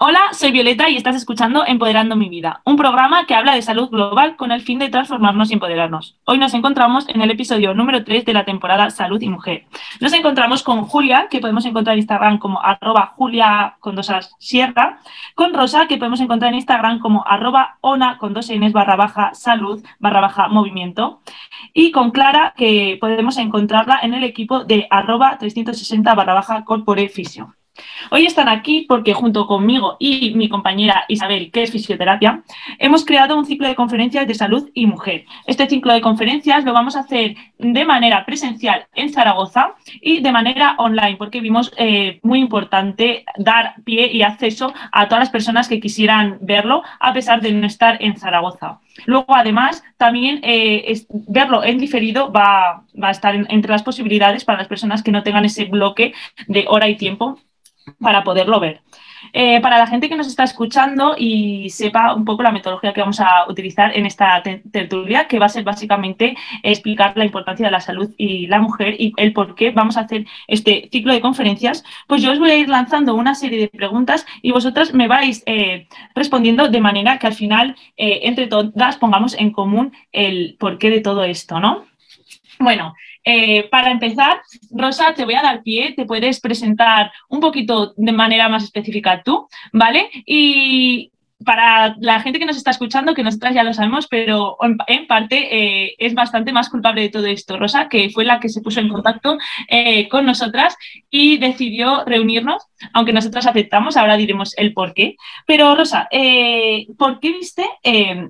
Hola, soy Violeta y estás escuchando Empoderando mi vida, un programa que habla de salud global con el fin de transformarnos y empoderarnos. Hoy nos encontramos en el episodio número 3 de la temporada Salud y Mujer. Nos encontramos con Julia, que podemos encontrar en Instagram como arroba Julia con dos sierra, con Rosa, que podemos encontrar en Instagram como arroba ona con dos n's barra baja salud barra baja movimiento, y con Clara, que podemos encontrarla en el equipo de arroba 360 barra baja corpore. Hoy están aquí porque junto conmigo y mi compañera Isabel, que es fisioterapia, hemos creado un ciclo de conferencias de salud y mujer. Este ciclo de conferencias lo vamos a hacer de manera presencial en Zaragoza y de manera online, porque vimos eh, muy importante dar pie y acceso a todas las personas que quisieran verlo, a pesar de no estar en Zaragoza. Luego, además, también eh, verlo en diferido va, a estar entre las posibilidades para las personas que no tengan ese bloque de hora y tiempo para poderlo ver. Eh, para la gente que nos está escuchando y sepa un poco la metodología que vamos a utilizar en esta tertulia, que va a ser básicamente explicar la importancia de la salud y la mujer y el por qué vamos a hacer este ciclo de conferencias, pues yo os voy a ir lanzando una serie de preguntas y vosotras me vais eh, respondiendo de manera que al final, eh, entre todas, pongamos en común el porqué de todo esto, ¿no? Bueno, eh, para empezar, Rosa, te voy a dar pie, te puedes presentar un poquito de manera más específica tú, ¿vale? Y para la gente que nos está escuchando, que nosotras ya lo sabemos, pero en, parte eh, es bastante más culpable de todo esto, Rosa, que fue la que se puso en contacto eh, con nosotras y decidió reunirnos, aunque nosotras aceptamos, ahora diremos el por qué. Pero Rosa, ¿por qué viste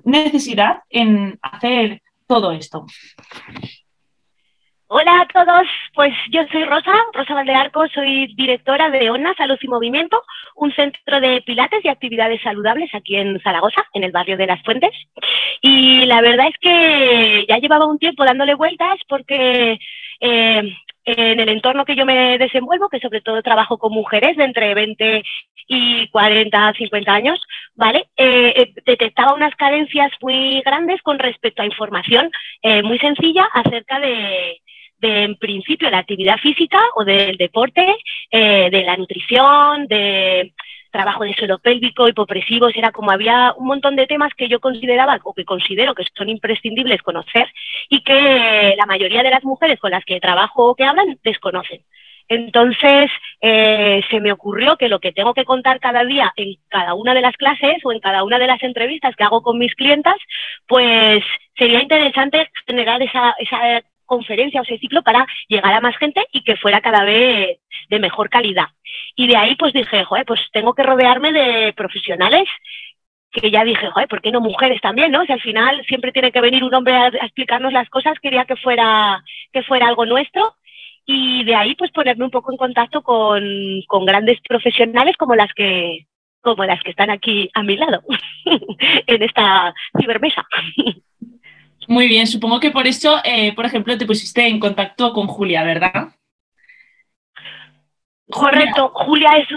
necesidad en hacer todo esto? Hola a todos, pues yo soy Rosa, Rosa Valdearco, soy directora de ONA Salud y Movimiento, un centro de pilates y actividades saludables aquí en Zaragoza, en el barrio de Las Fuentes. Y la verdad es que ya llevaba un tiempo dándole vueltas porque eh, en el entorno que yo me desenvuelvo, que sobre todo trabajo con mujeres de entre 20 y 40, 50 años, ¿vale? Eh, eh, detectaba unas carencias muy grandes con respecto a información muy sencilla acerca de, de, en principio, la actividad física o del deporte, eh, de la nutrición, de trabajo de suelo pélvico, hipopresivos, era como había un montón de temas que yo consideraba o que considero que son imprescindibles conocer y que la mayoría de las mujeres con las que trabajo o que hablan desconocen. Entonces, eh, se me ocurrió que lo que tengo que contar cada día en cada una de las clases o en cada una de las entrevistas que hago con mis clientas, pues sería interesante generar esa, esa conferencia o ese ciclo para llegar a más gente y que fuera cada vez de mejor calidad. Y de ahí pues dije, joder, pues tengo que rodearme de profesionales que ya dije, joder, ¿por qué no mujeres también, no? Si al final siempre tiene que venir un hombre a, explicarnos las cosas, quería que fuera, que fuera algo nuestro y de ahí pues ponerme un poco en contacto con, con grandes profesionales como las que como las que están aquí a mi lado en esta cibermesa. Muy bien, supongo que por eso, eh, por ejemplo, te pusiste en contacto con Julia, ¿verdad? Correcto, Julia, es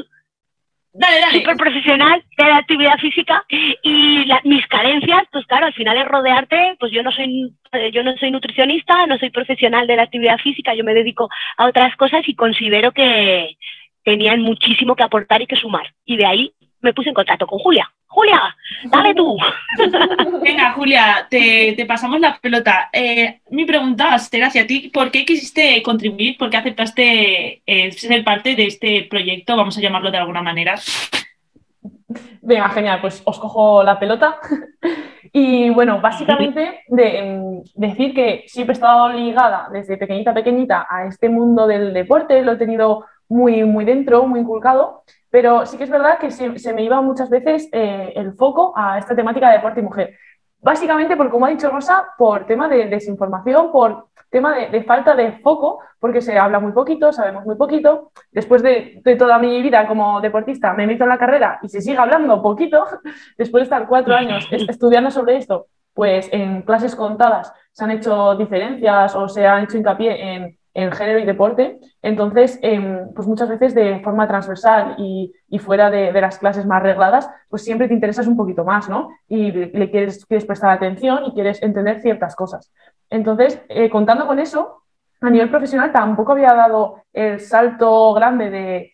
súper profesional de la actividad física y mis carencias, pues claro, al final es rodearte, pues yo no soy eh, yo no soy nutricionista, no soy profesional de la actividad física, yo me dedico a otras cosas y considero que tenían muchísimo que aportar y que sumar. Y de ahí me puse en contacto con Julia. Julia, dale tú. Venga, Julia, te, pasamos la pelota. Eh, mi pregunta va a ser hacia ti, ¿por qué quisiste contribuir? ¿Por qué aceptaste eh, ser parte de este proyecto? Vamos a llamarlo de alguna manera. Venga, genial, pues os cojo la pelota. y bueno, básicamente de, decir que siempre he estado ligada desde pequeñita, pequeñita a este mundo del deporte, lo he tenido muy, muy dentro, muy inculcado. Pero sí que es verdad que se, me iba muchas veces eh, el foco a esta temática de deporte y mujer. Básicamente, por como ha dicho Rosa, por tema de desinformación, por tema de, falta de foco, porque se habla muy poquito, sabemos muy poquito. Después de, toda mi vida como deportista, me meto en la carrera y se sigue hablando poquito, después de estar cuatro años estudiando sobre esto, pues en clases contadas se han hecho diferencias o se han hecho hincapié en en género y deporte. Entonces, em, pues muchas veces de forma transversal y, fuera de, las clases más regladas, pues siempre te interesas un poquito más, ¿no? Y le quieres, quieres prestar atención y quieres entender ciertas cosas. Entonces, eh, contando con eso, a nivel profesional tampoco había dado el salto grande de,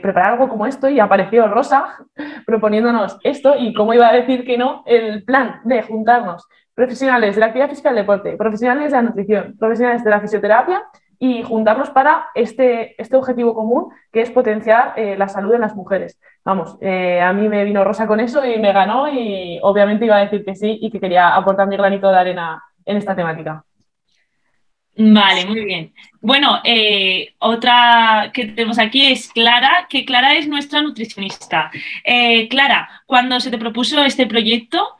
preparar algo como esto y apareció Rosa proponiéndonos esto y cómo iba a decir que no, el plan de juntarnos profesionales de la actividad física y el deporte, profesionales de la nutrición, profesionales de la fisioterapia y juntarnos para este, este objetivo común que es potenciar eh, la salud en las mujeres. Vamos, eh, a mí me vino Rosa con eso y me ganó y obviamente iba a decir que sí y que quería aportar mi granito de arena en esta temática. Vale, muy bien. Bueno, eh, otra que tenemos aquí es Clara, que Clara es nuestra nutricionista. Clara, cuando se te propuso este proyecto,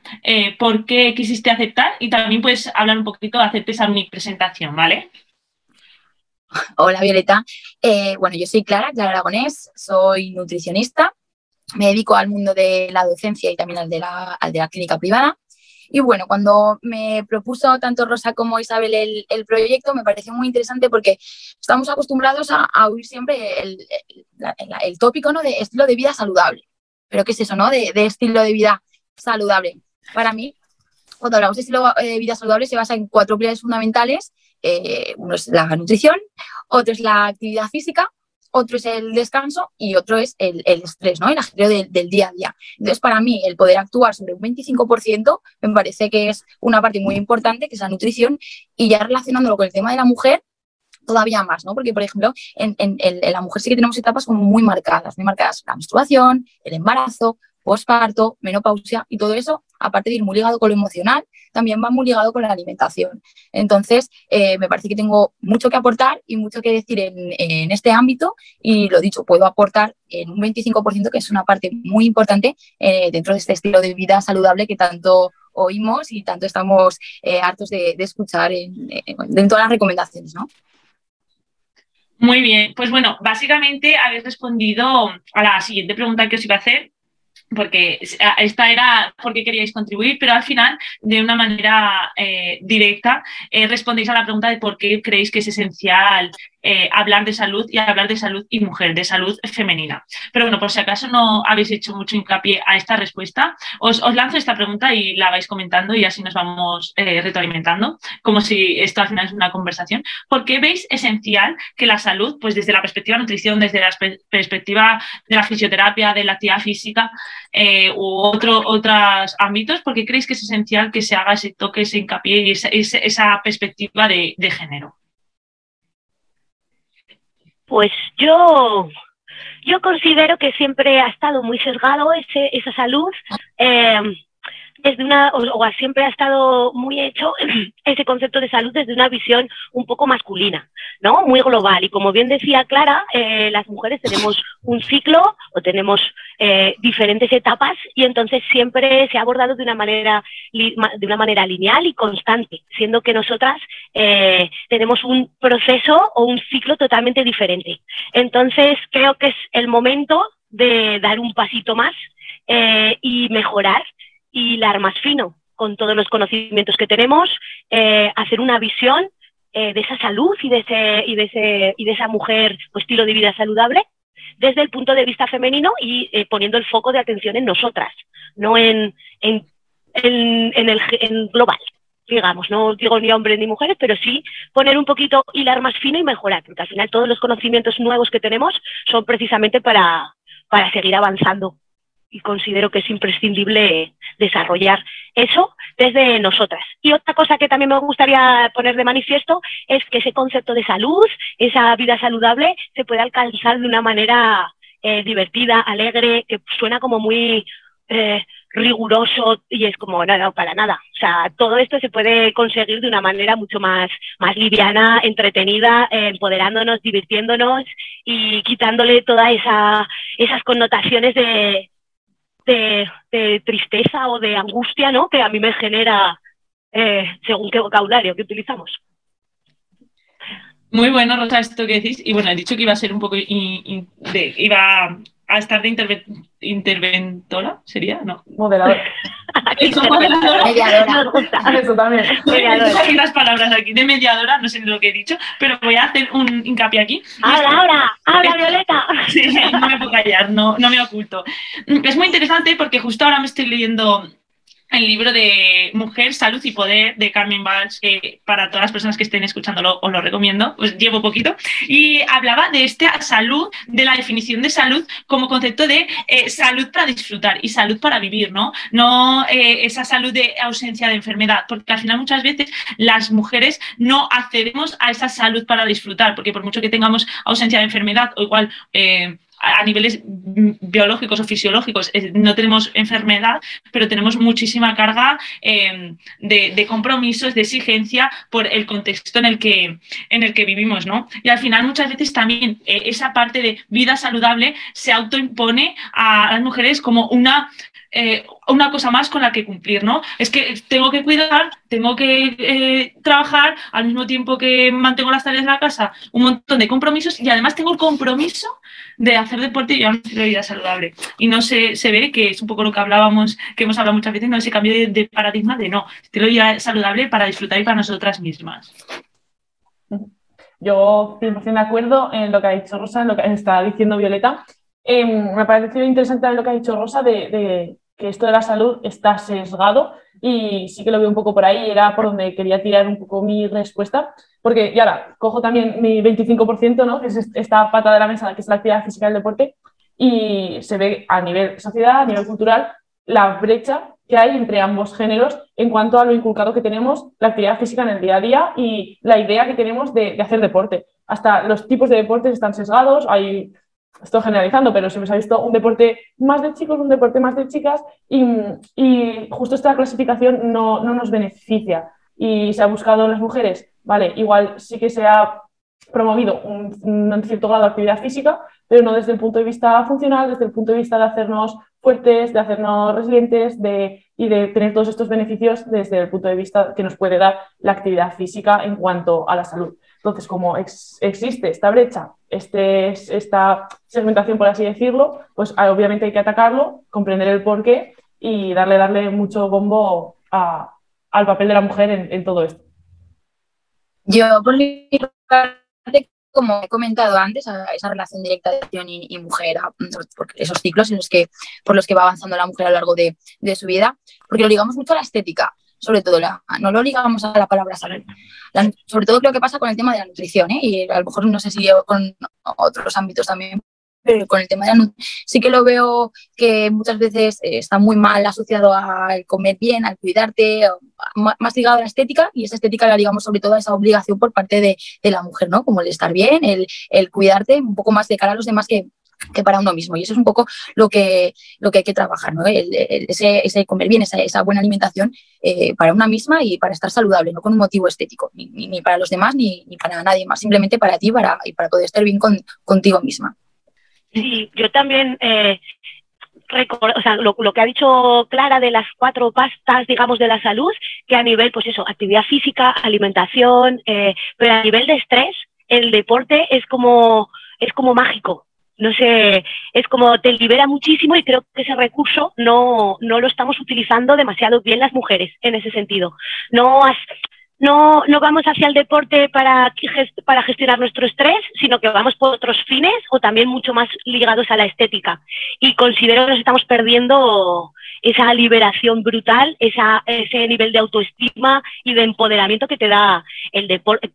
¿por qué quisiste aceptar? Y también puedes hablar un poquito, hacerte esa mi presentación, ¿vale? Hola Violeta. Eh, bueno, yo soy Clara, Clara Aragonés, soy nutricionista, me dedico al mundo de la docencia y también al de la, de la clínica privada. Y bueno, cuando me propuso tanto Rosa como Isabel el, proyecto, me pareció muy interesante porque estamos acostumbrados a, oír siempre el, el, tópico ¿no? de estilo de vida saludable. Pero ¿qué es eso, no? De, de estilo de vida saludable. Para mí, cuando hablamos de estilo de vida saludable, se basa en cuatro pilares fundamentales eh, uno es la nutrición, otro es la actividad física, otro es el descanso y otro es el, estrés, ¿no? el ajetreo del día a día. Entonces, para mí, el poder actuar sobre un 25% me parece que es una parte muy importante, que es la nutrición, y ya relacionándolo con el tema de la mujer, todavía más, ¿no? Porque, por ejemplo, en, en, la mujer sí que tenemos etapas como muy marcadas, muy marcadas la menstruación, el embarazo, posparto, menopausia y todo eso, aparte de ir muy ligado con lo emocional, también va muy ligado con la alimentación. Entonces, eh, me parece que tengo mucho que aportar y mucho que decir en, este ámbito y lo dicho, puedo aportar en un 25%, que es una parte muy importante eh, dentro de este estilo de vida saludable que tanto oímos y tanto estamos eh, hartos de, escuchar en, en, todas las recomendaciones, ¿no? Muy bien, pues bueno, básicamente habéis respondido a la siguiente pregunta que os iba a hacer, porque esta era porque queríais contribuir, pero al final, de una manera eh, directa, eh, respondéis a la pregunta de por qué creéis que es esencial eh, hablar de salud y hablar de salud y mujer, de salud femenina. Pero bueno, por si acaso no habéis hecho mucho hincapié a esta respuesta, os, lanzo esta pregunta y la vais comentando y así nos vamos retroalimentando, como si esto al final es una conversación. ¿Por qué veis esencial que la salud, pues desde la perspectiva de nutrición, desde la perspectiva de la fisioterapia, de la actividad física eh, u otro, otros ámbitos, por qué creéis que es esencial que se haga ese toque, ese hincapié y esa, perspectiva de género? Pues yo, yo considero que siempre ha estado muy sesgado ese, esa salud. Eh, desde una, o, siempre ha estado muy hecho ese concepto de salud desde una visión un poco masculina, ¿no? Muy global. Y como bien decía Clara, eh, las mujeres tenemos un ciclo o tenemos eh, diferentes etapas y entonces siempre se ha abordado de una manera, de una manera lineal y constante, siendo que nosotras eh, tenemos un proceso o un ciclo totalmente diferente. Entonces creo que es el momento de dar un pasito más y mejorar y hilar más fino con todos los conocimientos que tenemos, eh, hacer una visión eh, de esa salud y de, ese, y, de ese, y de esa mujer o estilo de vida saludable desde el punto de vista femenino y eh, poniendo el foco de atención en nosotras, no en, en, en, el en global, digamos, no digo ni hombres ni mujeres, pero sí poner un poquito, hilar más fino y mejorar, porque al final todos los conocimientos nuevos que tenemos son precisamente para, para seguir avanzando y considero que es imprescindible desarrollar eso desde nosotras. Y otra cosa que también me gustaría poner de manifiesto es que ese concepto de salud, esa vida saludable, se puede alcanzar de una manera eh, divertida, alegre, que suena como muy eh, riguroso y es como nada, para nada. O sea, todo esto se puede conseguir de una manera mucho más, más liviana, entretenida, eh, empoderándonos, divirtiéndonos y quitándole todas esa, esas connotaciones de, de, tristeza o de angustia, ¿no? Que a mí me genera eh, según qué vocabulario que utilizamos. Muy bueno, Rosa, esto que decís. Y bueno, he dicho que iba a ser un poco. de, iba a estar de interventora, ¿sería? No. Moderadora. Eso, moderadora. Mediadora. Eso también. Mediadora. Hay unas palabras aquí de mediadora, no sé lo que he dicho, pero voy a hacer un hincapié aquí. ¡Habla, ahora! ¡Habla, Violeta! Sí, no me puedo callar, no, no me oculto. Es muy interesante porque justo ahora me estoy leyendo el libro de Mujer, Salud y Poder de Carmen Valls, que para todas las personas que estén escuchándolo os lo recomiendo, pues llevo poquito, y hablaba de esta salud, de la definición de salud como concepto de eh, salud para disfrutar y salud para vivir, ¿no? No eh, esa salud de ausencia de enfermedad, porque al final muchas veces las mujeres no accedemos a esa salud para disfrutar, porque por mucho que tengamos ausencia de enfermedad o igual... Eh, a niveles biológicos o fisiológicos no tenemos enfermedad, pero tenemos muchísima carga em, de, compromisos, de exigencia por el contexto en el que, en el que vivimos, ¿no? Y al final muchas veces también eh, esa parte de vida saludable se autoimpone a las mujeres como una eh, una cosa más con la que cumplir, ¿no? Es que tengo que cuidar, tengo que trabajar al mismo tiempo que mantengo las tareas de la casa, un montón de compromisos y además tengo el compromiso de hacer deporte y llevar un estilo de vida saludable. Y no se, se ve que es un poco lo que hablábamos, que hemos hablado muchas veces, ¿no? ese cambio de, paradigma de no, estilo de vida saludable para disfrutar y para nosotras mismas. Yo 100% de acuerdo en lo que ha dicho Rosa, en lo que está diciendo Violeta. Em, me ha parecido interesante lo que ha dicho Rosa de, que esto de la salud está sesgado y sí que lo veo un poco por ahí, era por donde quería tirar un poco mi respuesta, porque y ahora cojo también mi 25%, ¿no? que es esta pata de la mesa, que es la actividad física del deporte, y se ve a nivel sociedad, a nivel cultural, la brecha que hay entre ambos géneros en cuanto a lo inculcado que tenemos la actividad física en el día a día y la idea que tenemos de, de hacer deporte. Hasta los tipos de deportes están sesgados, hay estoy generalizando, pero se ha visto un deporte más de chicos, un deporte más de chicas y, y justo esta clasificación no, no, nos beneficia y se ha buscado en las mujeres vale, igual sí que se ha promovido un, cierto grado de actividad física, pero no desde el punto de vista funcional, desde el punto de vista de hacernos fuertes, de hacernos resilientes de, y de tener todos estos beneficios desde el punto de vista que nos puede dar la actividad física en cuanto a la salud. Entonces, como existe esta brecha, este, esta segmentación, por así decirlo, pues ah, obviamente hay que atacarlo, comprender el porqué y darle, darle mucho bombo al papel de la mujer en todo esto. Yo, por mi parte, como he comentado antes, esa relación directa de acción y, mujer, esos ciclos en los que, por los que va avanzando la mujer a lo largo de, su vida, porque lo ligamos mucho a la estética, sobre todo, la, no lo ligamos a la palabra salud. sobre todo creo que pasa con el tema de la nutrición, ¿eh? y a lo mejor no sé si con otros ámbitos también pero con el tema de la nutrición sí que lo veo que muchas veces eh, está muy mal asociado al comer bien, al cuidarte, más ligado a la estética y esa estética la digamos sobre todo a esa obligación por parte de, la mujer, ¿no? Como el estar bien, el, cuidarte un poco más de cara a los demás que, que para uno mismo. Y eso es un poco lo que, lo que hay que trabajar, ¿no? ese, comer bien, esa, buena alimentación eh, para una misma y para estar saludable, no con un motivo estético, ni, para los demás ni, para nadie más, simplemente para ti para, y para poder estar bien contigo misma. Sí, yo también eh, o sea, lo, que ha dicho Clara de las cuatro pastas, digamos, de la salud, que a nivel, pues eso, actividad física, alimentación, eh, pero a nivel de estrés, el deporte es como, es como mágico. No sé, es como te libera muchísimo y creo que ese recurso no, no lo estamos utilizando demasiado bien las mujeres en ese sentido. No no, no vamos hacia el deporte para, para gestionar nuestro estrés, sino que vamos por otros fines o también mucho más ligados a la estética. Y considero que nos estamos perdiendo esa liberación brutal, ese nivel de autoestima y de empoderamiento que te da el deporte,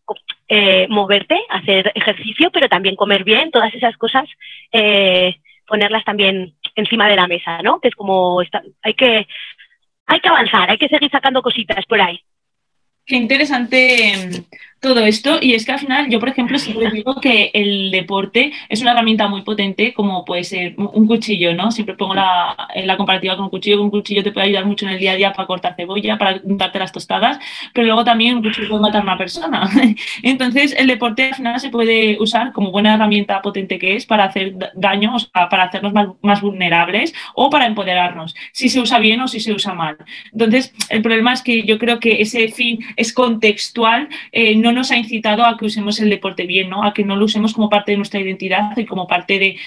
eh, moverte, hacer ejercicio, pero también comer bien, todas esas cosas, eh, ponerlas también encima de la mesa, ¿no? Que es como, hay que, hay que avanzar, hay que seguir sacando cositas por ahí. Qué interesante todo esto y es que al final yo, por ejemplo, siempre digo que el deporte es una herramienta muy potente como puede ser un cuchillo, ¿no? Siempre pongo la, la comparativa con un cuchillo, un cuchillo te puede ayudar mucho en el día a día para cortar cebolla, para untarte las tostadas, pero luego también un cuchillo puede matar a una persona. Entonces el deporte al final se puede usar como buena herramienta potente que es para hacer daño, o sea, para hacernos más, más vulnerables o para empoderarnos, si se usa bien o si se usa mal. Entonces el problema es que yo creo que ese fin es contextual, eh, no no nos ha incitado a que usemos el deporte bien, ¿no? A que no lo usemos como parte de nuestra identidad y como parte de,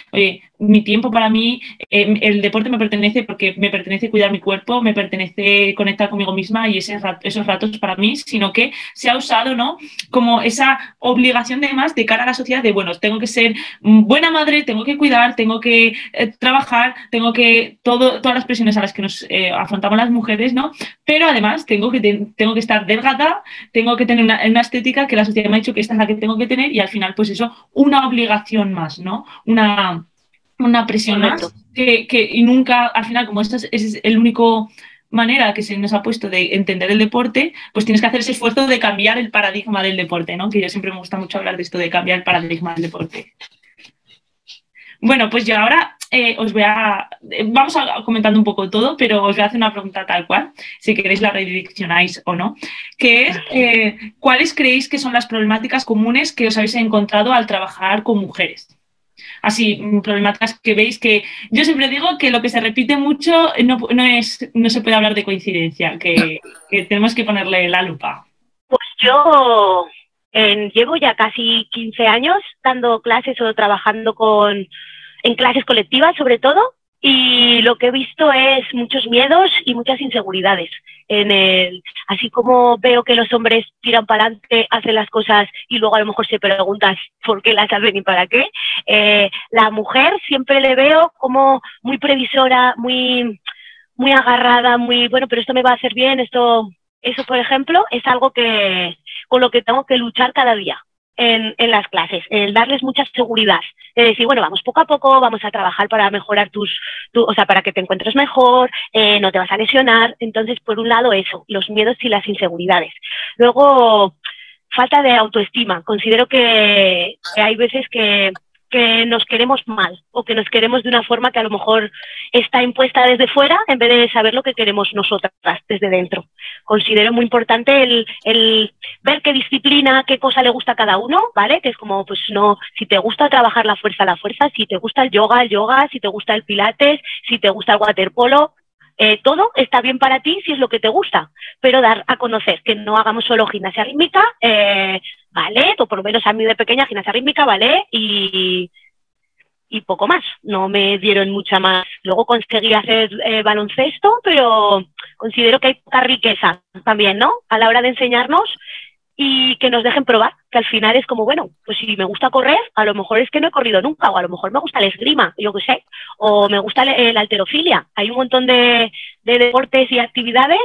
mi tiempo para mí, eh, el deporte me pertenece porque me pertenece cuidar mi cuerpo, me pertenece conectar conmigo misma y ese esos ratos para mí, sino que se ha usado, ¿no? Como esa obligación de más de cara a la sociedad de, bueno, tengo que ser buena madre, tengo que cuidar, tengo que eh, trabajar, tengo que, todas las presiones a las que nos eh, afrontamos las mujeres, ¿no? Pero además tengo que, tengo que estar delgada, tengo que tener una, una, estética que la sociedad me ha dicho que esta es la que tengo que tener y al final, pues eso, una obligación más, ¿no? Una una presión que, que, y nunca, al final, como esta es, es el único manera que se nos ha puesto de entender el deporte, pues tienes que hacer ese esfuerzo de cambiar el paradigma del deporte, ¿no? Que yo siempre me gusta mucho hablar de esto de cambiar el paradigma del deporte. Bueno, pues yo ahora eh, os voy a. Vamos a comentando un poco todo, pero os voy a hacer una pregunta tal cual, si queréis la redireccionáis o no, que es: eh, ¿cuáles creéis que son las problemáticas comunes que os habéis encontrado al trabajar con mujeres? así mm, problemáticas que veis que yo siempre digo que lo que se repite mucho no, no es, no se puede hablar de coincidencia, que, tenemos que ponerle la lupa. Pues yo llevo ya casi 15 años dando clases o trabajando con, en clases colectivas sobre todo y lo que he visto es muchos miedos y muchas inseguridades. En el, así como veo que los hombres tiran para adelante, hacen las cosas y luego a lo mejor se preguntan por qué las hacen y para qué, eh, la mujer siempre le veo como muy previsora, muy, muy agarrada, muy, bueno, pero esto me va a hacer bien, esto, eso por ejemplo, es algo que, con lo que tengo que luchar cada día en, las clases, el darles mucha seguridad, de decir, bueno, vamos poco a poco, vamos a trabajar para mejorar tus, tu, o sea, para que te encuentres mejor, eh, no te vas a lesionar. Entonces, por un lado, eso, los miedos y las inseguridades. Luego, falta de autoestima. Considero que hay veces que que nos queremos mal o que nos queremos de una forma que a lo mejor está impuesta desde fuera en vez de saber lo que queremos nosotras desde dentro. Considero muy importante el, el, ver qué disciplina, qué cosa le gusta a cada uno, ¿vale? Que es como, pues no, si te gusta trabajar la fuerza, la fuerza, si te gusta el yoga, el yoga, si te gusta el pilates, si te gusta el waterpolo, eh, todo está bien para ti si es lo que te gusta, pero dar a conocer que no hagamos solo gimnasia rítmica, eh, ballet, o por lo menos a mí de pequeña gimnasia rítmica, ballet y, y poco más. No me dieron mucha más. Luego conseguí hacer eh, baloncesto, pero considero que hay poca riqueza también, ¿no? A la hora de enseñarnos y que nos dejen probar, que al final es como, bueno, pues si me gusta correr, a lo mejor es que no he corrido nunca, o a lo mejor me gusta el esgrima, yo qué sé, o me gusta la alterofilia. Hay un montón de, de deportes y actividades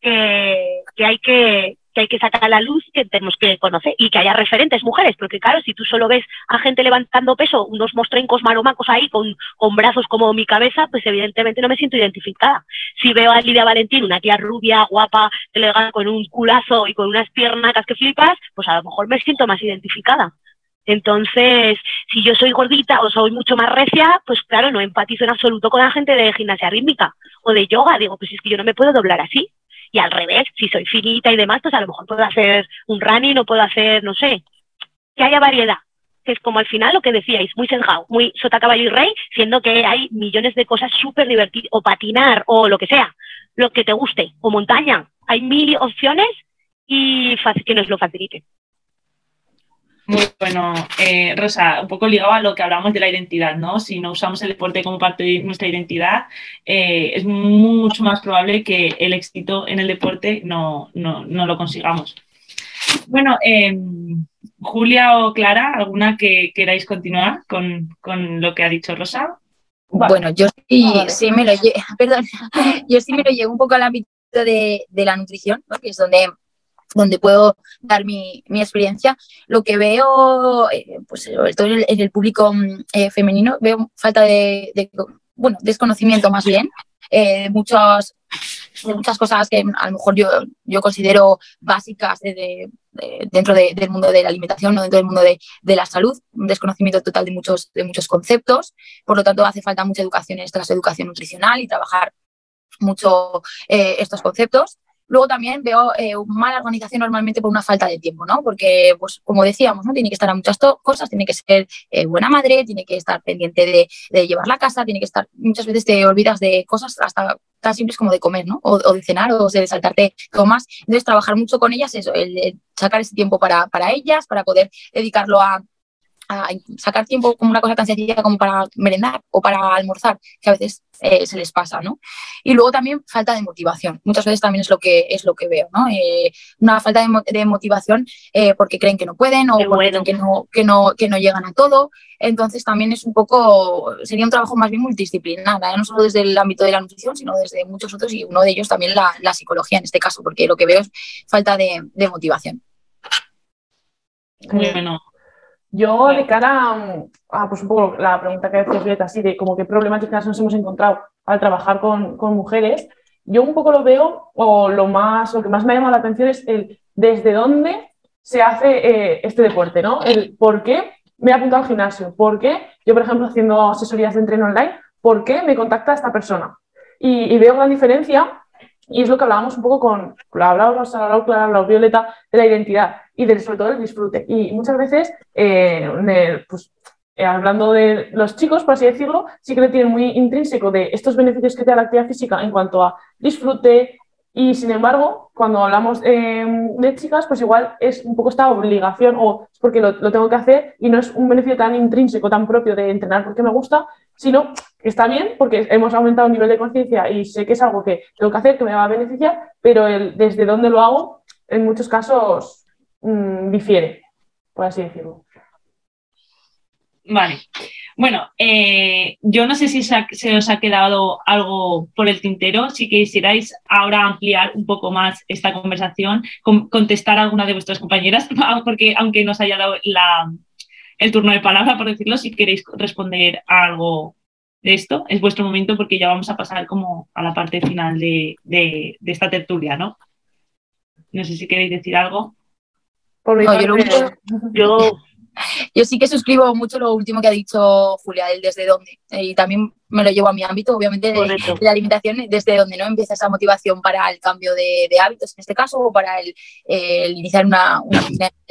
que, que hay que, que hay que sacar a la luz, que tenemos que conocer y que haya referentes mujeres, porque claro, si tú solo ves a gente levantando peso, unos mostrencos maromacos ahí con, con brazos como mi cabeza, pues evidentemente no me siento identificada. Si veo a Lidia Valentín, una tía rubia, guapa, elegante, con un culazo y con unas piernas que flipas, pues a lo mejor me siento más identificada. Entonces, si yo soy gordita o soy mucho más recia, pues claro, no empatizo en absoluto con la gente de gimnasia rítmica o de yoga. Digo, pues es que yo no me puedo doblar así. Y al revés, si soy finita y demás, pues a lo mejor puedo hacer un running o puedo hacer, no sé, que haya variedad. Que es como al final lo que decíais, muy sengao, muy sota, caballo y rey, siendo que hay millones de cosas súper divertidas, o patinar, o lo que sea, lo que te guste, o montaña. Hay mil opciones y que nos lo facilite. Muy bueno, eh, Rosa, un poco ligado a lo que hablamos de la identidad, ¿no? Si no usamos el deporte como parte de nuestra identidad, eh, es mucho más probable que el éxito en el deporte no, no, no lo consigamos. Bueno, eh, Julia o Clara, ¿alguna que queráis continuar con, con lo que ha dicho Rosa? Bueno, yo sí, sí me lo llevo, perdón, yo sí me lo llevo un poco al ámbito de, de la nutrición, ¿no? que es donde donde puedo dar mi, mi experiencia, lo que veo, eh, pues sobre todo en el, público mm, eh, femenino, veo falta de, bueno, desconocimiento más bien, eh, muchas, muchas cosas que a lo mejor yo, yo considero básicas de, dentro del mundo de la alimentación o dentro del mundo de, la salud, un desconocimiento total de muchos, de muchos conceptos, por lo tanto hace falta mucha educación en esta educación nutricional y trabajar mucho estos conceptos. Luego también veo eh, mala organización normalmente por una falta de tiempo, ¿no? Porque, pues, como decíamos, ¿no? Tiene que estar a muchas cosas, tiene que ser eh, buena madre, tiene que estar pendiente de, llevar la casa, tiene que estar, muchas veces te olvidas de cosas hasta tan simples como de comer, ¿no? O, de cenar o de saltarte tomas. Entonces, trabajar mucho con ellas, eso, el, sacar ese tiempo para, para ellas, para poder dedicarlo a, a sacar tiempo como una cosa tan sencilla como para merendar o para almorzar, que a veces eh, se les pasa, ¿no? Y luego también falta de motivación. Muchas veces también es lo que, es lo que veo, ¿no? Eh, una falta de, motivación eh, porque creen que no pueden o porque creen que no, que, no, que no llegan a todo. Entonces también es un poco, sería un trabajo más bien multidisciplinar, no solo desde el ámbito de la nutrición, sino desde muchos otros y uno de ellos también la, la psicología en este caso, porque lo que veo es falta de, de motivación. Bueno, yo, de cara a, pues un poco la pregunta que decías, Violeta, así de como qué problemáticas nos hemos encontrado al trabajar con, con, mujeres, yo un poco lo veo, o lo más, lo que más me ha llamado la atención es el desde dónde se hace eh, este deporte, ¿no? El por qué me he apuntado al gimnasio, por qué yo, por ejemplo, haciendo asesorías de entreno online, por qué me contacta esta persona. Y, y veo gran diferencia y es lo que hablábamos un poco con, lo hablábamos, lo Violeta, de la identidad y sobre todo del disfrute. Y muchas veces, eh, pues, eh, hablando de los chicos, por así decirlo, sí que le tienen muy intrínseco de estos beneficios que te da la actividad física en cuanto a disfrute. Y sin embargo, cuando hablamos em, de chicas, pues igual es un poco esta obligación o es porque lo, lo tengo que hacer y no es un beneficio tan intrínseco, tan propio de entrenar porque me gusta, sino que está bien porque hemos aumentado el nivel de conciencia y sé que es algo que tengo que hacer, que me va a beneficiar, pero el desde dónde lo hago, en muchos casos Mm, difiere, por así decirlo. Vale. Bueno, eh, yo no sé si se, os ha quedado algo por el tintero. Si quisierais ahora ampliar un poco más esta conversación, contestar a alguna de vuestras compañeras, porque aunque nos haya dado el turno de palabra, por decirlo, si queréis responder a algo de esto, es vuestro momento porque ya vamos a pasar como a la parte final de, de esta tertulia, ¿no? No sé si queréis decir algo yo, yo, sí que suscribo mucho lo último que ha dicho Julia, el desde dónde. Y también me lo llevo a mi ámbito, obviamente, de, la alimentación, desde donde no empieza esa motivación para el cambio de, hábitos, en este caso, o para el, iniciar una,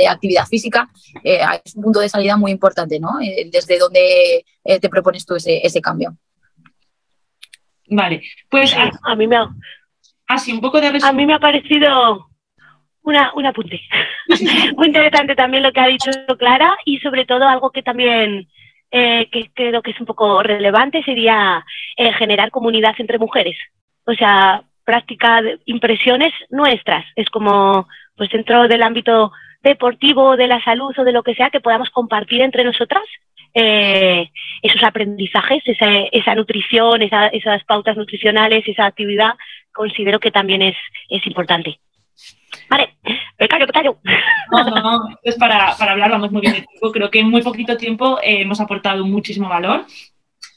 actividad física. Eh, es un punto de salida muy importante, ¿no? Eh, desde donde eh, te propones tú ese, ese cambio. Vale, pues a, mí me ha, así un poco de A mí me ha parecido una, un apunte. Muy interesante también lo que ha dicho Clara y sobre todo algo que también eh, que creo que es un poco relevante sería eh, generar comunidad entre mujeres. O sea, práctica de impresiones nuestras. Es como, pues dentro del ámbito deportivo, de la salud o de lo que sea, que podamos compartir entre nosotras eh, esos aprendizajes, esa, esa nutrición, esas pautas nutricionales, esa actividad, considero que también es, es importante. Vale, me callo, me callo. No, no, para, para hablar, vamos muy bien de tiempo. Creo que en muy poquito tiempo eh, hemos aportado muchísimo valor.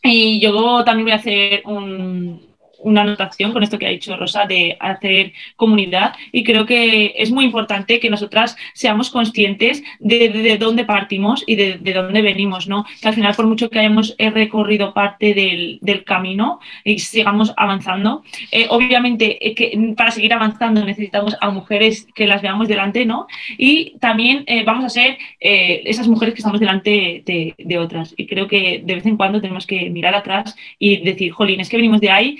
Y yo también voy a hacer un, una anotación con esto que ha dicho Rosa de hacer comunidad y creo que es muy importante que nosotras seamos conscientes de, dónde partimos y de, dónde venimos, ¿no? Que al final por mucho que hayamos recorrido parte del, camino y sigamos avanzando, eh, obviamente eh, que para seguir avanzando necesitamos a mujeres que las veamos delante, ¿no? Y también eh, vamos a ser esas mujeres que estamos delante de, de otras y creo que de vez en cuando tenemos que mirar atrás y decir, jolín, es que venimos de ahí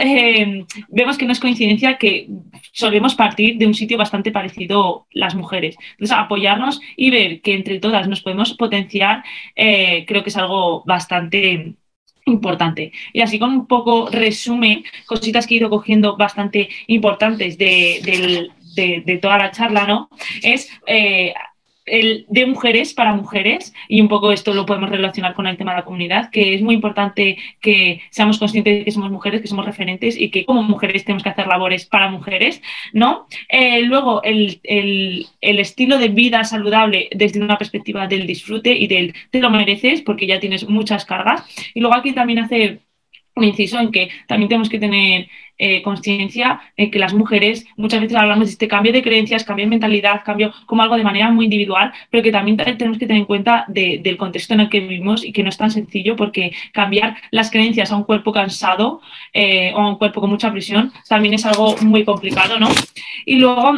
eh, vemos que no es coincidencia que solemos partir de un sitio bastante parecido las mujeres. Entonces, apoyarnos y ver que entre todas nos podemos potenciar, eh, creo que es algo bastante importante. Y así con un poco resumen, cositas que he ido cogiendo bastante importantes de, toda la charla, ¿no? Es eh, el de mujeres para mujeres, y un poco esto lo podemos relacionar con el tema de la comunidad, que es muy importante que seamos conscientes de que somos mujeres, que somos referentes y que como mujeres tenemos que hacer labores para mujeres, ¿no? Eh, luego, el, estilo de vida saludable desde una perspectiva del disfrute y del te lo mereces porque ya tienes muchas cargas. Y luego aquí también hace un inciso en que también tenemos que tener eh, conciencia en que las mujeres muchas veces hablamos de este cambio de creencias, cambio de mentalidad, cambio como algo de manera muy individual, pero que también tenemos que tener en cuenta del contexto en el que vivimos y que no es tan sencillo porque cambiar las creencias a un cuerpo cansado eh, o a un cuerpo con mucha presión también es algo muy complicado, ¿no? Y luego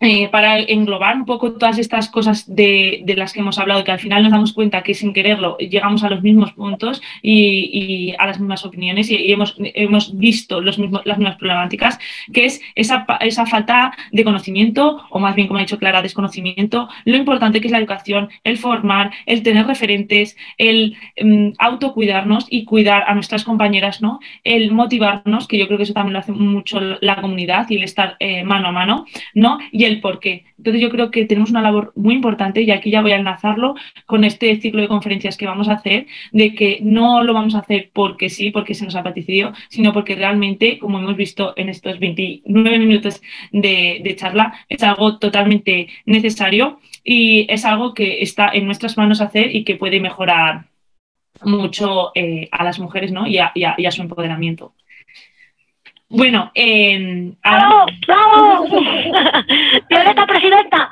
eh, para englobar un poco todas estas cosas de, las que hemos hablado, que al final nos damos cuenta que sin quererlo llegamos a los mismos puntos y, a las mismas opiniones y, hemos, hemos, visto los mismos, las mismas problemáticas, que es esa, esa, falta de conocimiento, o más bien, como ha dicho Clara, desconocimiento, lo importante que es la educación, el formar, el tener referentes, el um, autocuidarnos y cuidar a nuestras compañeras, ¿no? el motivarnos, que yo creo que eso también lo hace mucho la comunidad y el estar eh, mano a mano, ¿no? El por qué. Entonces yo creo que tenemos una labor muy importante y aquí ya voy a enlazarlo con este ciclo de conferencias que vamos a hacer, de que no lo vamos a hacer porque sí, porque se nos ha paticido, sino porque realmente, como hemos visto en estos 29 minutos de, charla, es algo totalmente necesario y es algo que está en nuestras manos hacer y que puede mejorar mucho eh, a las mujeres ¿no? y, a, su empoderamiento. Bueno, eh, ¡Bravo! ¡Bravo! ¡Violeta presidenta!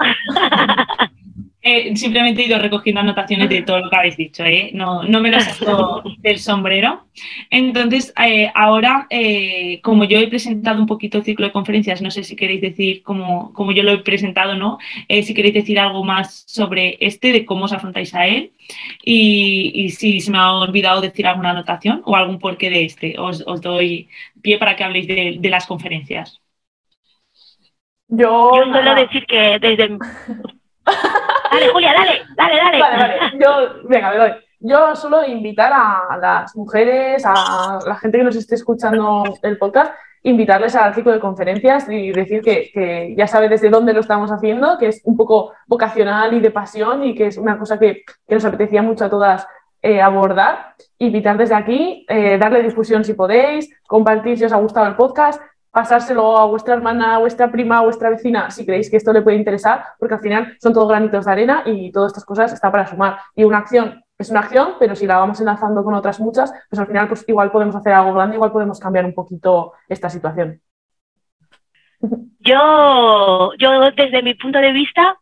Eh, simplemente he ido recogiendo anotaciones de todo lo que habéis dicho, ¿eh? no, no me lo saco del sombrero. Entonces, eh, ahora, eh, como yo he presentado un poquito el ciclo de conferencias, no sé si queréis decir, como, como yo lo he presentado, ¿no? si queréis decir algo más sobre este, de cómo os afrontáis a él, y, si se me ha olvidado decir alguna anotación o algún porqué de este, os, os doy pie para que habléis de, de las conferencias. Yo, yo suelo decir que desde Dale, Julia, dale, dale, dale. Vale, vale. Yo, venga, me doy. Yo solo invitar a las mujeres, a la gente que nos esté escuchando el podcast, invitarles al ciclo de conferencias y decir que, ya sabe desde dónde lo estamos haciendo, que es un poco vocacional y de pasión y que es una cosa que, nos apetecía mucho a todas eh, abordar. Invitar desde aquí, eh, darle difusión si podéis, compartir si os ha gustado el podcast, pasárselo a vuestra hermana, a vuestra prima, a vuestra vecina, si creéis que esto le puede interesar, porque al final son todos granitos de arena y todas estas cosas están para sumar. Y una acción es una acción, pero si la vamos enlazando con otras muchas, pues al final pues igual podemos hacer algo grande, igual podemos cambiar un poquito esta situación. Yo, yo desde mi punto de vista,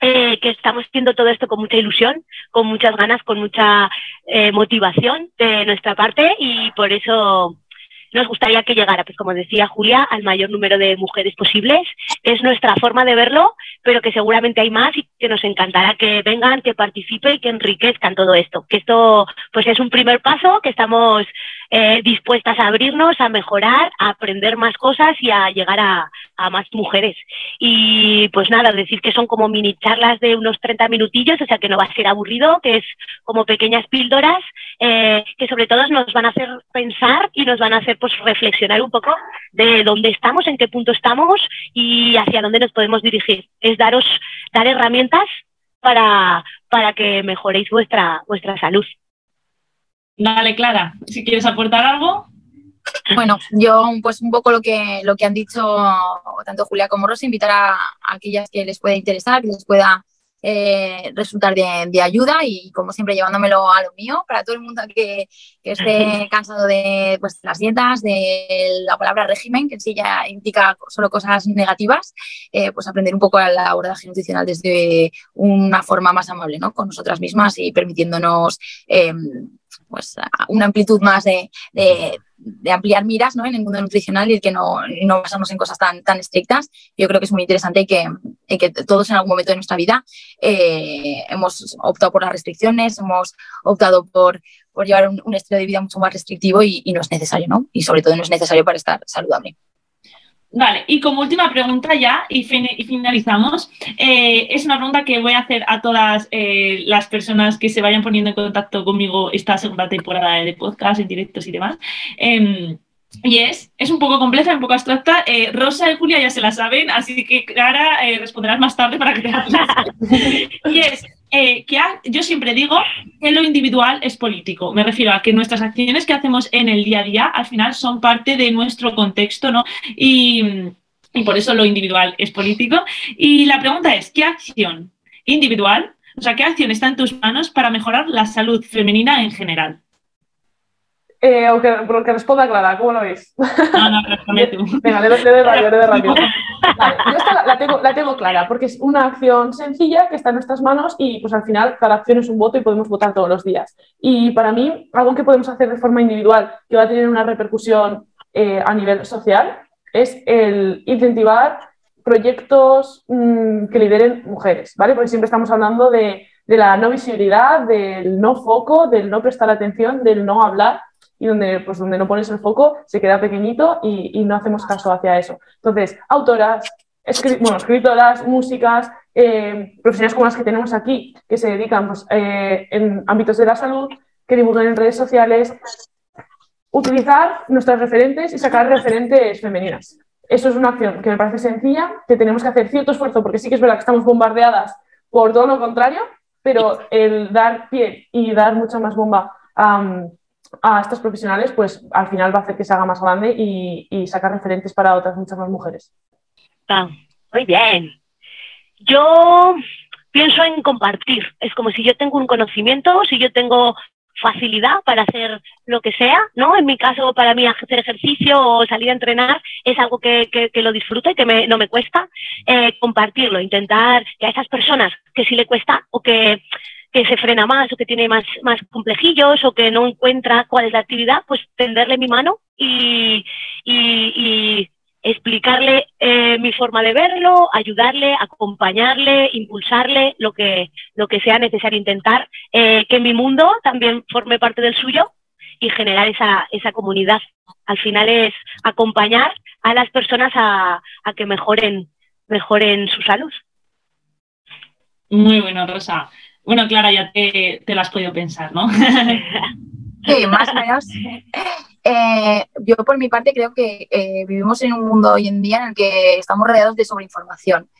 eh, que estamos haciendo todo esto con mucha ilusión, con muchas ganas, con mucha eh, motivación de nuestra parte y por eso nos gustaría que llegara, pues como decía Julia, al mayor número de mujeres posibles. Es nuestra forma de verlo, pero que seguramente hay más y que nos encantará que vengan, que participen y que enriquezcan todo esto. Que esto pues es un primer paso, que estamos eh, dispuestas a abrirnos, a mejorar, a aprender más cosas y a llegar a, más mujeres. Y pues nada, decir que son como mini charlas de unos 30 minutillos, o sea que no va a ser aburrido, que es como pequeñas píldoras eh, que sobre todo nos van a hacer pensar y nos van a hacer pues reflexionar un poco de dónde estamos, en qué punto estamos y hacia dónde nos podemos dirigir. Es daros, dar herramientas para, para que mejoréis vuestra, vuestra salud. Dale, Clara, si quieres aportar algo. Bueno, yo pues un poco lo que, lo que han dicho tanto Julia como Rosa, invitar a, aquellas que les pueda interesar, que les pueda eh, resultar de, ayuda y como siempre llevándomelo a lo mío para todo el mundo que, esté cansado de pues, las dietas, de la palabra régimen, que en sí ya indica solo cosas negativas, eh, pues aprender un poco el abordaje nutricional desde una forma más amable ¿no? con nosotras mismas y permitiéndonos em, pues, una amplitud más de, ampliar miras ¿no? en el mundo nutricional y el que no, no basarnos en cosas tan, tan estrictas. Yo creo que es muy interesante que, que todos en algún momento de nuestra vida eh, hemos optado por las restricciones, hemos optado por, por llevar un, estilo de vida mucho más restrictivo y, y no es necesario, ¿no? Y sobre todo no es necesario para estar saludable. Vale, y como última pregunta ya, y, finalizamos, eh, es una pregunta que voy a hacer a todas eh, las personas que se vayan poniendo en contacto conmigo esta segunda temporada de podcast, en directos y demás. Em, y es, es un poco compleja, un poco abstracta. Eh, Rosa y Julia ya se la saben, así que Clara responderás más tarde para que te Y es, eh, que yo siempre digo que lo individual es político. Me refiero a que nuestras acciones que hacemos en el día a día al final son parte de nuestro contexto, ¿no? Y, y por eso lo individual es político. Y la pregunta es, ¿qué acción individual, o sea, qué acción está en tus manos para mejorar la salud femenina en general? Eh, o que, responda Clara, ¿cómo lo veis? No, no, responde tú. Venga, le doy radio, le doy. Vale, yo esta la, tengo, la tengo clara, porque es una acción sencilla que está en nuestras manos y pues al final cada acción es un voto y podemos votar todos los días. Y para mí, algo que podemos hacer de forma individual que va a tener una repercusión eh, a nivel social es el incentivar proyectos mm, que lideren mujeres, ¿vale? Porque siempre estamos hablando de, la no visibilidad, del no foco, del no prestar atención, del no hablar y donde, pues, donde no pones el foco se queda pequeñito y, no hacemos caso hacia eso. Entonces, autoras, bueno, escritoras, músicas, eh, profesionales como las que tenemos aquí, que se dedican pues, eh, en ámbitos de la salud, que divulgan en redes sociales, utilizar nuestras referentes y sacar referentes femeninas. Eso es una acción que me parece sencilla, que tenemos que hacer cierto esfuerzo, porque sí que es verdad que estamos bombardeadas por todo lo contrario, pero el dar pie y dar mucha más bomba a estas profesionales, pues al final va a hacer que se haga más grande y, sacar referentes para otras muchas más mujeres. Ah, muy bien. Yo pienso en compartir. Es como si yo tengo un conocimiento, si yo tengo facilidad para hacer lo que sea, ¿no? En mi caso, para mí hacer ejercicio o salir a entrenar es algo que, que, lo disfruto y que me, no me cuesta eh, compartirlo, intentar que a esas personas que sí le cuesta o que, que se frena más o que tiene más, más complejillos o que no encuentra cuál es la actividad, pues tenderle mi mano y, explicarle eh, mi forma de verlo, ayudarle, acompañarle, impulsarle, lo que, lo que sea necesario, intentar eh, que mi mundo también forme parte del suyo y generar esa, esa comunidad. Al final es acompañar a las personas a, a que mejoren, mejoren su salud. Muy bueno, Rosa. Bueno, Clara, ya te, te lo has podido pensar, ¿no? Sí, más o menos. Eh, yo por mi parte creo que eh, vivimos en un mundo hoy en día en el que estamos rodeados de sobreinformación.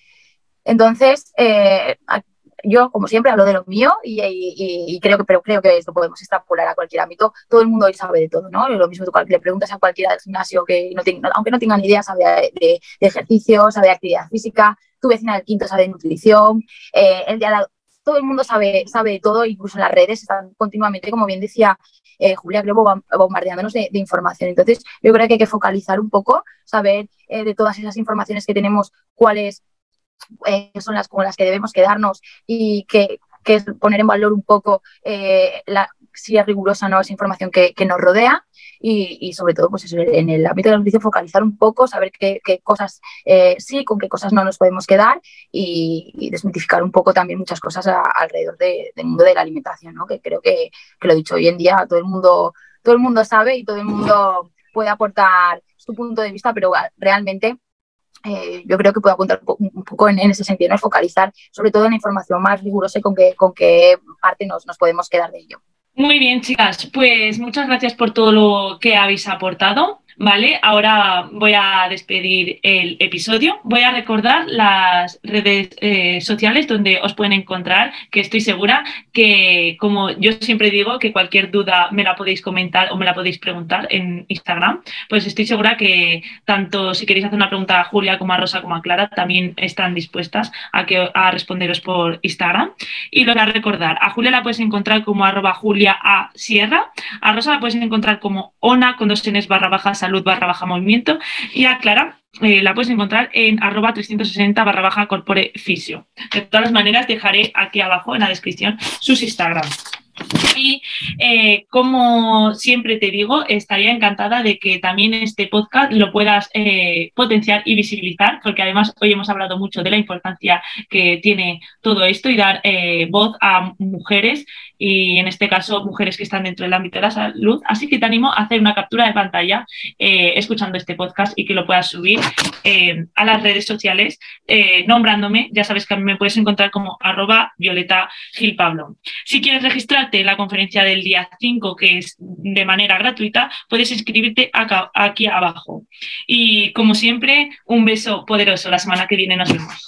Entonces, eh, yo como siempre hablo de lo mío y, creo que pero creo que esto podemos extrapolar a cualquier ámbito. Todo el mundo hoy sabe de todo, ¿no? Lo mismo tú le preguntas a cualquiera del gimnasio que no tiene, aunque no tenga ni idea, sabe de, ejercicio, sabe de actividad física. Tu vecina del quinto sabe de nutrición. el día todo el mundo sabe, sabe todo, incluso en las redes están continuamente, como bien decía eh, Julia, creo, bombardeándonos de, información. Entonces, yo creo que hay que focalizar un poco, saber eh, de todas esas informaciones que tenemos, cuáles eh, son las con las que debemos quedarnos y que, que es poner en valor un poco la, si es rigurosa o no esa información que, nos rodea y, sobre todo pues en el ámbito de la nutrición focalizar un poco, saber qué, cosas sí, con qué cosas no nos podemos quedar y, desmitificar un poco también muchas cosas alrededor del mundo de la alimentación, ¿no? que creo que, que, lo dicho hoy en día todo el mundo todo el mundo sabe y todo el mundo puede aportar su punto de vista, pero realmente eh, yo creo que puedo apuntar un poco en, ese sentido, ¿no? focalizar sobre todo en la información más rigurosa y con qué, con qué parte nos, nos podemos quedar de ello. Muy bien, chicas, pues muchas gracias por todo lo que habéis aportado. Vale, ahora voy a despedir el episodio. Voy a recordar las redes eh, sociales donde os pueden encontrar, que estoy segura que, como yo siempre digo, que cualquier duda me la podéis comentar o me la podéis preguntar en Instagram. Pues estoy segura que tanto si queréis hacer una pregunta a Julia como a Rosa como a Clara, también están dispuestas a, que, a responderos por Instagram. Y lo voy a recordar, a Julia la puedes encontrar como arroba Julia a Sierra, a Rosa la puedes encontrar como ona con dos barra baja barra baja movimiento y a Clara eh, la puedes encontrar en arroba 360 barra baja corpore fisio. De todas maneras dejaré aquí abajo en la descripción sus Instagram. Y eh, como siempre te digo, estaría encantada de que también este podcast lo puedas eh, potenciar y visibilizar, porque además hoy hemos hablado mucho de la importancia que tiene todo esto y dar voz a mujeres y en este caso mujeres que están dentro del ámbito de la salud. Así que te animo a hacer una captura de pantalla eh, escuchando este podcast y que lo puedas subir eh, a las redes sociales eh, nombrándome. Ya sabes que a mí me puedes encontrar como arroba Violeta Gil. Si quieres registrarte en la conferencia del día 5, que es de manera gratuita, puedes inscribirte aquí abajo. Y como siempre, un beso poderoso. La semana que viene nos vemos.